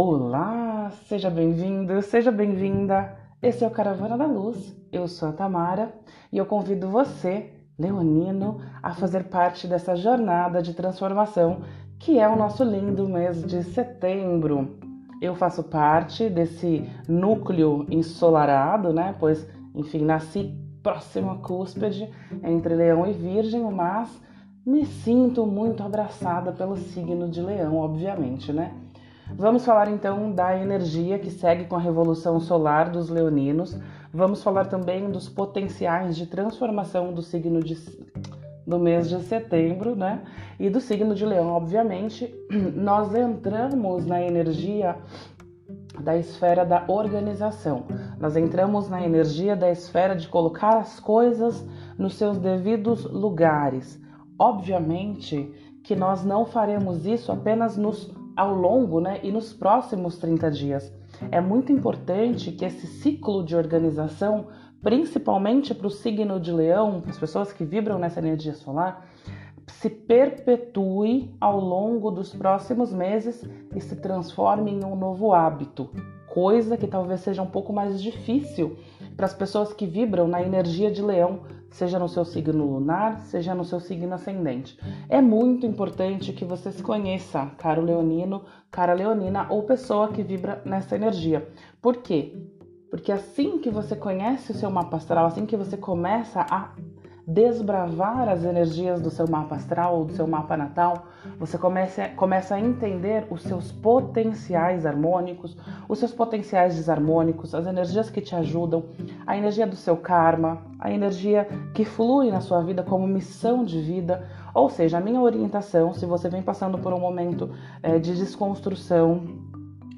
Olá, seja bem-vindo, seja bem-vinda. Esse é o Caravana da Luz. Eu sou a Tamara e eu convido você, leonino, a fazer parte dessa jornada de transformação que é o nosso lindo mês de setembro. Eu faço parte desse núcleo ensolarado, né? Pois, enfim, nasci próximo à cúspide entre Leão e Virgem, mas me sinto muito abraçada pelo signo de Leão, obviamente, né? Vamos falar então da energia que segue com a revolução solar dos leoninos. Vamos falar também dos potenciais de transformação do signo de, do mês de setembro, né? E do signo de Leão, obviamente. Nós entramos na energia da esfera da organização. Nós entramos na energia da esfera de colocar as coisas nos seus devidos lugares. Obviamente que nós não faremos isso apenas nos ao longo né, e nos próximos 30 dias. É muito importante que esse ciclo de organização, principalmente para o signo de Leão, as pessoas que vibram nessa energia solar, se perpetue ao longo dos próximos meses e se transforme em um novo hábito, coisa que talvez seja um pouco mais difícil para as pessoas que vibram na energia de Leão, seja no seu signo lunar, seja no seu signo ascendente. É muito importante que você se conheça, caro leonino, cara leonina ou pessoa que vibra nessa energia. Por quê? Porque assim que você conhece o seu mapa astral, assim que você começa a desbravar as energias do seu mapa astral ou do seu mapa natal, você começa, começa a entender os seus potenciais harmônicos, os seus potenciais desarmônicos, as energias que te ajudam, a energia do seu karma, a energia que flui na sua vida como missão de vida. Ou seja, a minha orientação, se você vem passando por um momento é, de desconstrução,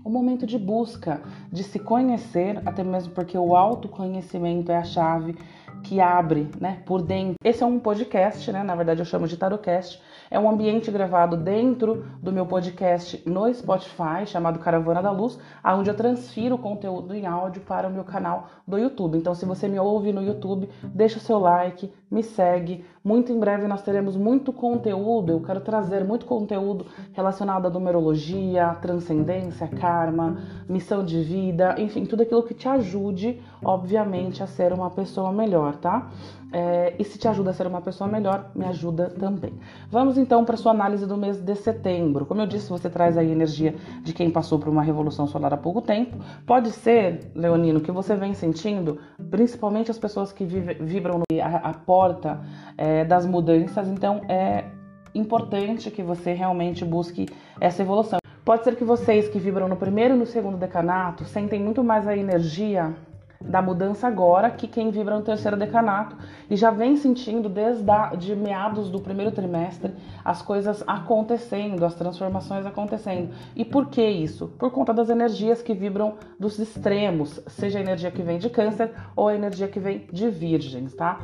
um momento de busca, de se conhecer, até mesmo porque o autoconhecimento é a chave que abre, né, por dentro. Esse é um podcast, né? Na verdade eu chamo de Tarocast. É um ambiente gravado dentro do meu podcast no Spotify, chamado Caravana da Luz, onde eu transfiro o conteúdo em áudio para o meu canal do YouTube. Então, se você me ouve no YouTube, deixa o seu like, me segue. Muito em breve nós teremos muito conteúdo. Eu quero trazer muito conteúdo relacionado à numerologia, transcendência, karma, missão de vida, enfim, tudo aquilo que te ajude, obviamente, a ser uma pessoa melhor, tá? É, e se te ajuda a ser uma pessoa melhor, me ajuda também. Vamos então para sua análise do mês de setembro. Como eu disse, você traz aí energia de quem passou por uma revolução solar há pouco tempo. Pode ser, Leonino, que você vem sentindo, principalmente as pessoas que vibram a, a porta é, das mudanças. Então é importante que você realmente busque essa evolução. Pode ser que vocês que vibram no primeiro e no segundo decanato sentem muito mais a energia da mudança agora que quem vibra no terceiro decanato e já vem sentindo desde a, de meados do primeiro trimestre as coisas acontecendo, as transformações acontecendo. E por que isso? Por conta das energias que vibram dos extremos, seja a energia que vem de câncer ou a energia que vem de virgens, tá?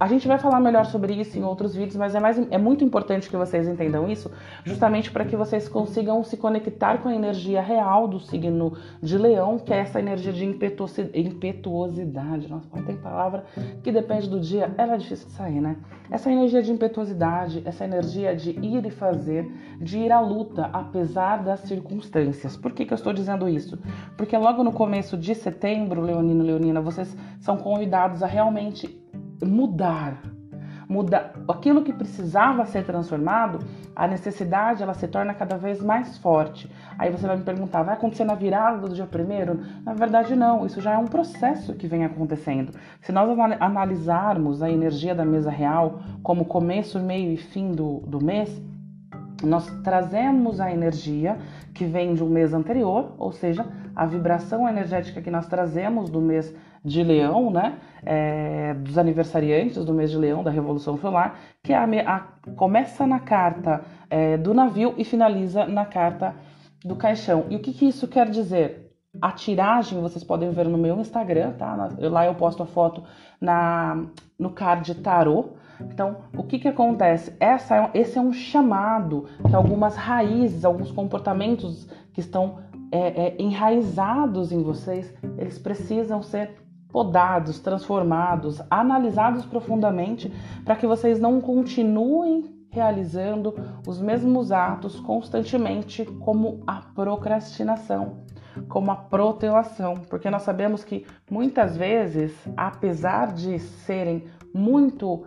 A gente vai falar melhor sobre isso em outros vídeos, mas é, mais, é muito importante que vocês entendam isso, justamente para que vocês consigam se conectar com a energia real do signo de leão, que é essa energia de impetuosidade. Nossa, tem palavra que depende do dia, ela é difícil de sair, né? Essa energia de impetuosidade, essa energia de ir e fazer, de ir à luta, apesar das circunstâncias. Por que, que eu estou dizendo isso? Porque logo no começo de setembro, Leonino, Leonina, vocês são convidados a realmente mudar. Mudar aquilo que precisava ser transformado, a necessidade ela se torna cada vez mais forte. Aí você vai me perguntar, vai acontecer na virada do dia primeiro? Na verdade, não. Isso já é um processo que vem acontecendo. Se nós analisarmos a energia da mesa real como começo, meio e fim do, do mês, nós trazemos a energia que vem de um mês anterior, ou seja, a vibração energética que nós trazemos do mês de Leão, né? É, dos aniversariantes do mês de Leão da Revolução Solar, que é a, a, começa na carta é, do navio e finaliza na carta do caixão. E o que, que isso quer dizer? A tiragem vocês podem ver no meu Instagram, tá? Lá eu posto a foto na, no card tarô. Então, o que, que acontece? Essa é, esse é um chamado que algumas raízes, alguns comportamentos que estão é, é, enraizados em vocês, eles precisam ser podados, transformados, analisados profundamente para que vocês não continuem realizando os mesmos atos constantemente, como a procrastinação, como a protelação, porque nós sabemos que muitas vezes, apesar de serem muito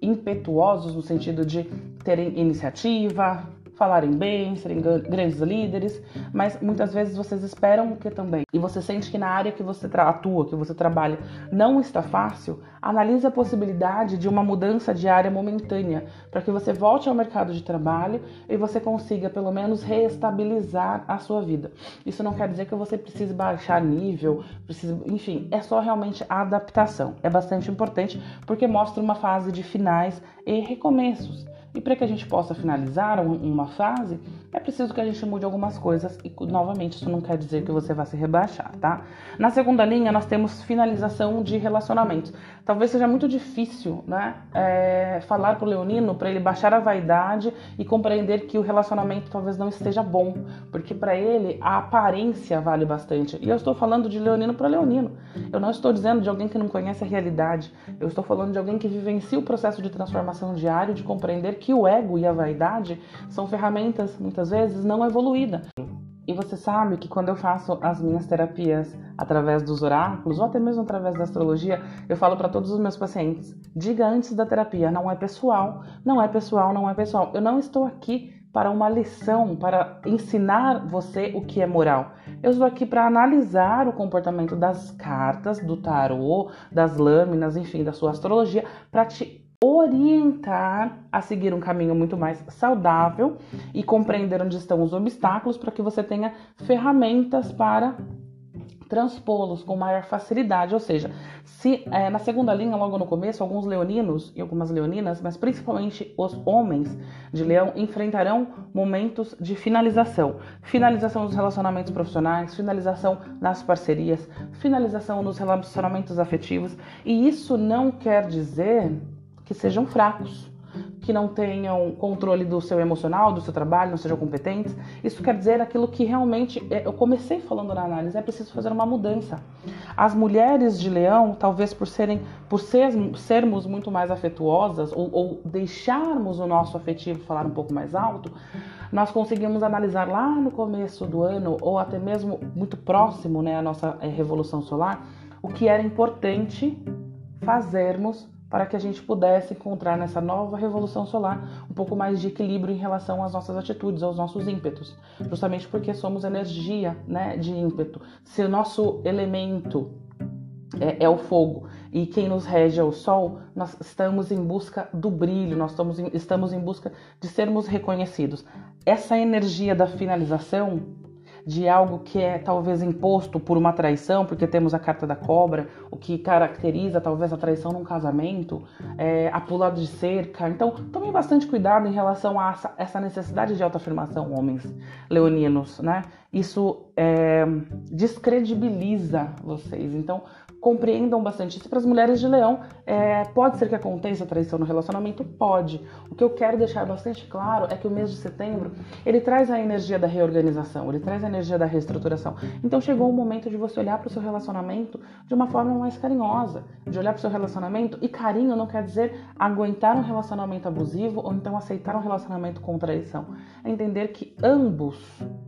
impetuosos no sentido de terem iniciativa, falarem bem, serem grandes líderes, mas muitas vezes vocês esperam o que também. E você sente que na área que você atua, que você trabalha, não está fácil, analise a possibilidade de uma mudança de área momentânea, para que você volte ao mercado de trabalho e você consiga pelo menos reestabilizar a sua vida. Isso não quer dizer que você precise baixar nível, precise, enfim, é só realmente a adaptação. É bastante importante porque mostra uma fase de finais e recomeços. E para que a gente possa finalizar uma fase, é preciso que a gente mude algumas coisas e, novamente, isso não quer dizer que você vai se rebaixar, tá? Na segunda linha, nós temos finalização de relacionamentos. Talvez seja muito difícil, né, é, falar para o leonino para ele baixar a vaidade e compreender que o relacionamento talvez não esteja bom, porque para ele a aparência vale bastante. E eu estou falando de leonino para leonino. Eu não estou dizendo de alguém que não conhece a realidade. Eu estou falando de alguém que vivencia o processo de transformação diário, de compreender que o ego e a vaidade são ferramentas muitas vezes não evoluídas. E você sabe que quando eu faço as minhas terapias através dos oráculos ou até mesmo através da astrologia, eu falo para todos os meus pacientes: diga antes da terapia, não é pessoal, não é pessoal, não é pessoal. Eu não estou aqui para uma lição, para ensinar você o que é moral. Eu estou aqui para analisar o comportamento das cartas, do tarô, das lâminas, enfim, da sua astrologia, para te orientar a seguir um caminho muito mais saudável e compreender onde estão os obstáculos para que você tenha ferramentas para transpô-los com maior facilidade. Ou seja, se é, na segunda linha, logo no começo, alguns leoninos e algumas leoninas, mas principalmente os homens de leão, enfrentarão momentos de finalização. Finalização dos relacionamentos profissionais, finalização nas parcerias, finalização nos relacionamentos afetivos. E isso não quer dizer que sejam fracos, que não tenham controle do seu emocional, do seu trabalho, não sejam competentes. Isso quer dizer aquilo que realmente é, eu comecei falando na análise, é preciso fazer uma mudança. As mulheres de leão, talvez por serem, por ser, sermos muito mais afetuosas ou, ou deixarmos o nosso afetivo falar um pouco mais alto, nós conseguimos analisar lá no começo do ano ou até mesmo muito próximo, né, a nossa é, revolução solar, o que era importante fazermos para que a gente pudesse encontrar nessa nova revolução solar um pouco mais de equilíbrio em relação às nossas atitudes, aos nossos ímpetos, justamente porque somos energia, né, de ímpeto. Se o nosso elemento é, é, o fogo e quem nos rege é o sol, nós estamos em busca do brilho, nós estamos em, estamos em busca de sermos reconhecidos. Essa energia da finalização de algo que é talvez imposto por uma traição, porque temos a carta da cobra, o que caracteriza talvez a traição num casamento, é, a pulada de cerca. Então, tomem bastante cuidado em relação a essa necessidade de autoafirmação, homens leoninos, né? Isso é, descredibiliza vocês. Então, compreendam bastante isso. Para as mulheres de leão, é, pode ser que aconteça traição no relacionamento? Pode. O que eu quero deixar bastante claro é que o mês de setembro, ele traz a energia da reorganização, ele traz a energia da reestruturação. Então chegou o momento de você olhar para o seu relacionamento de uma forma mais carinhosa, de olhar para o seu relacionamento, e carinho não quer dizer aguentar um relacionamento abusivo ou então aceitar um relacionamento com traição. É entender que ambos,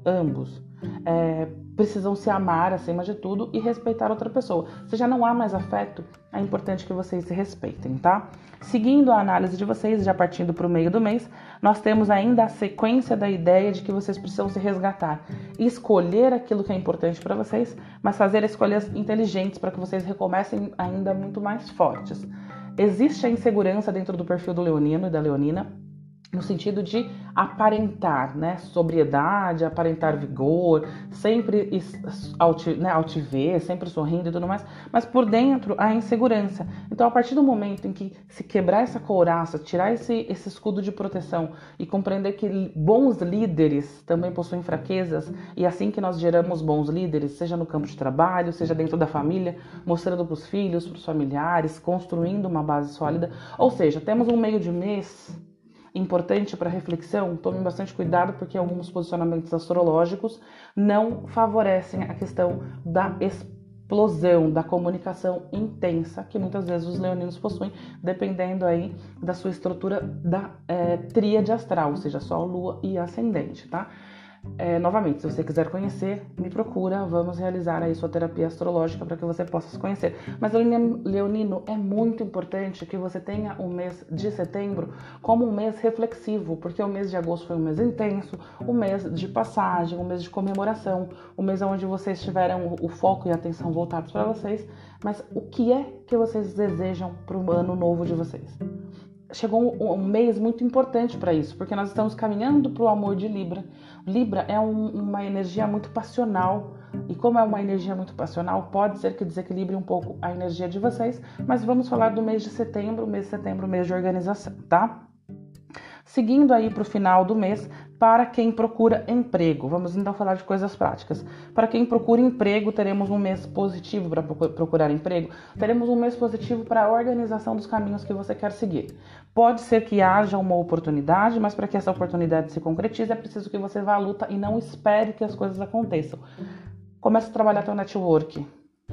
ambos, é, precisam se amar acima de tudo e respeitar outra pessoa. Se já não há mais afeto, é importante que vocês se respeitem, tá? Seguindo a análise de vocês, já partindo para o meio do mês, nós temos ainda a sequência da ideia de que vocês precisam se resgatar, escolher aquilo que é importante para vocês, mas fazer escolhas inteligentes para que vocês recomecem ainda muito mais fortes. Existe a insegurança dentro do perfil do leonino e da leonina, no sentido de aparentar, né, sobriedade, aparentar vigor, sempre né, altivez, sempre sorrindo e tudo mais, mas por dentro a insegurança. Então, a partir do momento em que se quebrar essa couraça, tirar esse, esse escudo de proteção e compreender que bons líderes também possuem fraquezas, e assim que nós geramos bons líderes, seja no campo de trabalho, seja dentro da família, mostrando para os filhos, para os familiares, construindo uma base sólida, ou seja, temos um meio de mês importante para reflexão, tome bastante cuidado porque alguns posicionamentos astrológicos não favorecem a questão da explosão da comunicação intensa que muitas vezes os leoninos possuem, dependendo aí da sua estrutura da é, tríade astral, ou seja, Sol, Lua e Ascendente, tá? É, novamente, se você quiser conhecer, me procura, vamos realizar aí sua terapia astrológica para que você possa se conhecer. Mas, Leonino, é muito importante que você tenha o mês de setembro como um mês reflexivo, porque o mês de agosto foi um mês intenso, um mês de passagem, um mês de comemoração, um mês onde vocês tiveram o foco e a atenção voltados para vocês. Mas o que é que vocês desejam para o ano novo de vocês? Chegou um, um mês muito importante para isso, porque nós estamos caminhando para o amor de Libra. Libra é um, uma energia muito passional, e como é uma energia muito passional, pode ser que desequilibre um pouco a energia de vocês, mas vamos falar do mês de setembro, mês de setembro, mês de organização, tá? Seguindo aí para o final do mês, para quem procura emprego. Vamos então falar de coisas práticas. Para quem procura emprego, teremos um mês positivo para procurar emprego. Teremos um mês positivo para a organização dos caminhos que você quer seguir. Pode ser que haja uma oportunidade, mas para que essa oportunidade se concretize, é preciso que você vá à luta e não espere que as coisas aconteçam. Comece a trabalhar seu network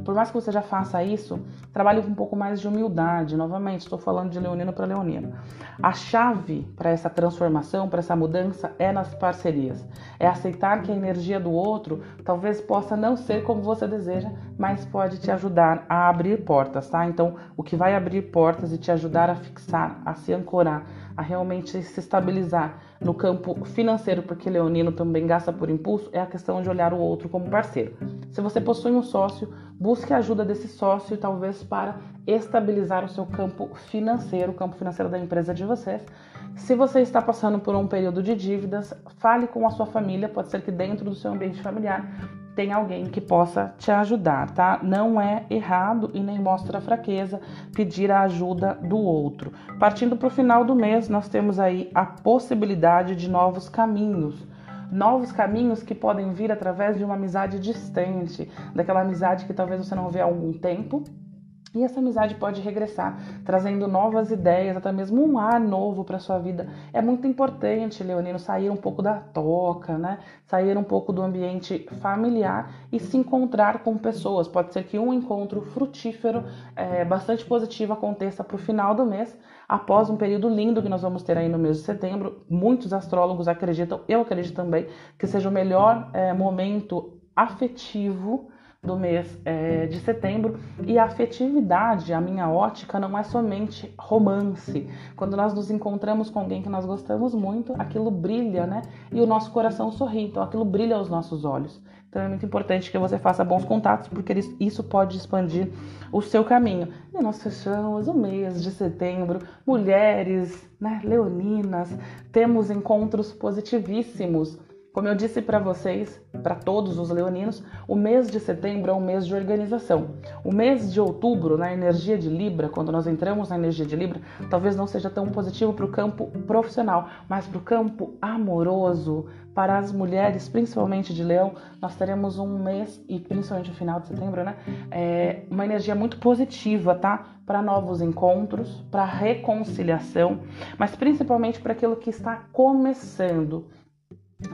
por mais que você já faça isso, trabalhe com um pouco mais de humildade. Novamente, estou falando de leonino para leonino. A chave para essa transformação, para essa mudança, é nas parcerias. É aceitar que a energia do outro talvez possa não ser como você deseja, mas pode te ajudar a abrir portas, tá? Então, o que vai abrir portas e te ajudar a fixar, a se ancorar, a realmente se estabilizar no campo financeiro, porque Leonino também gasta por impulso, é a questão de olhar o outro como parceiro. Se você possui um sócio, busque a ajuda desse sócio, talvez para estabilizar o seu campo financeiro, o campo financeiro da empresa de vocês. Se você está passando por um período de dívidas, fale com a sua família, pode ser que dentro do seu ambiente familiar tem alguém que possa te ajudar, tá? Não é errado e nem mostra fraqueza pedir a ajuda do outro. Partindo para o final do mês, nós temos aí a possibilidade de novos caminhos. Novos caminhos que podem vir através de uma amizade distante, daquela amizade que talvez você não vê há algum tempo, e essa amizade pode regressar, trazendo novas ideias, até mesmo um ar novo para sua vida. É muito importante, Leonino, sair um pouco da toca, né? Sair um pouco do ambiente familiar e se encontrar com pessoas. Pode ser que um encontro frutífero, é, bastante positivo, aconteça para o final do mês, após um período lindo que nós vamos ter aí no mês de setembro. Muitos astrólogos acreditam, eu acredito também, que seja o melhor é, momento afetivo do mês é, de setembro. E a afetividade, a minha ótica, não é somente romance. Quando nós nos encontramos com alguém que nós gostamos muito, aquilo brilha, né? E o nosso coração sorri, então aquilo brilha aos nossos olhos. Então é muito importante que você faça bons contatos, porque isso pode expandir o seu caminho. E nós fechamos o mês de setembro, mulheres, né, leoninas, temos encontros positivíssimos como eu disse para vocês, para todos os leoninos, o mês de setembro é um mês de organização. O mês de outubro, na energia de Libra, quando nós entramos na energia de Libra, talvez não seja tão positivo para o campo profissional, mas para o campo amoroso, para as mulheres, principalmente de Leão, nós teremos um mês, e principalmente no final de setembro, né? É, uma energia muito positiva, tá? Para novos encontros, para reconciliação, mas principalmente para aquilo que está começando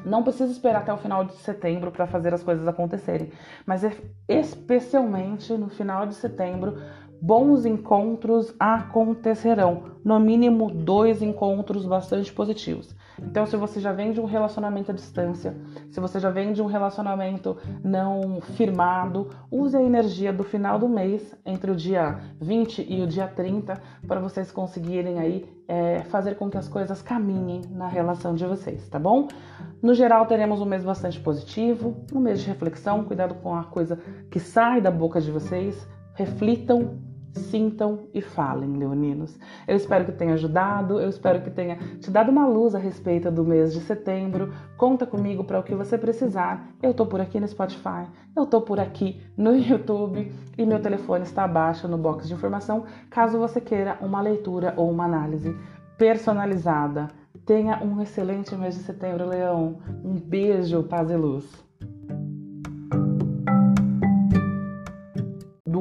não precisa esperar até o final de setembro para fazer as coisas acontecerem, mas é especialmente no final de setembro bons encontros acontecerão, no mínimo dois encontros bastante positivos. Então, se você já vem de um relacionamento à distância, se você já vem de um relacionamento não firmado, use a energia do final do mês, entre o dia 20 e o dia 30, para vocês conseguirem aí é, fazer com que as coisas caminhem na relação de vocês, tá bom? No geral, teremos um mês bastante positivo, um mês de reflexão, cuidado com a coisa que sai da boca de vocês, reflitam sintam e falem, leoninos. Eu espero que tenha ajudado, eu espero que tenha te dado uma luz a respeito do mês de setembro. Conta comigo para o que você precisar. Eu tô por aqui no Spotify, eu tô por aqui no YouTube e meu telefone está abaixo no box de informação, caso você queira uma leitura ou uma análise personalizada. Tenha um excelente mês de setembro, Leão. Um beijo, paz e luz.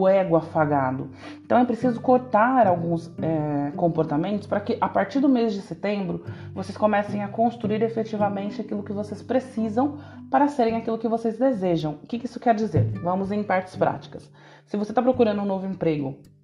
Do ego afagado. Então é preciso cortar alguns é, comportamentos para que a partir do mês de setembro vocês comecem a construir efetivamente aquilo que vocês precisam para serem aquilo que vocês desejam. O que isso quer dizer? Vamos em partes práticas. Se você está procurando um novo emprego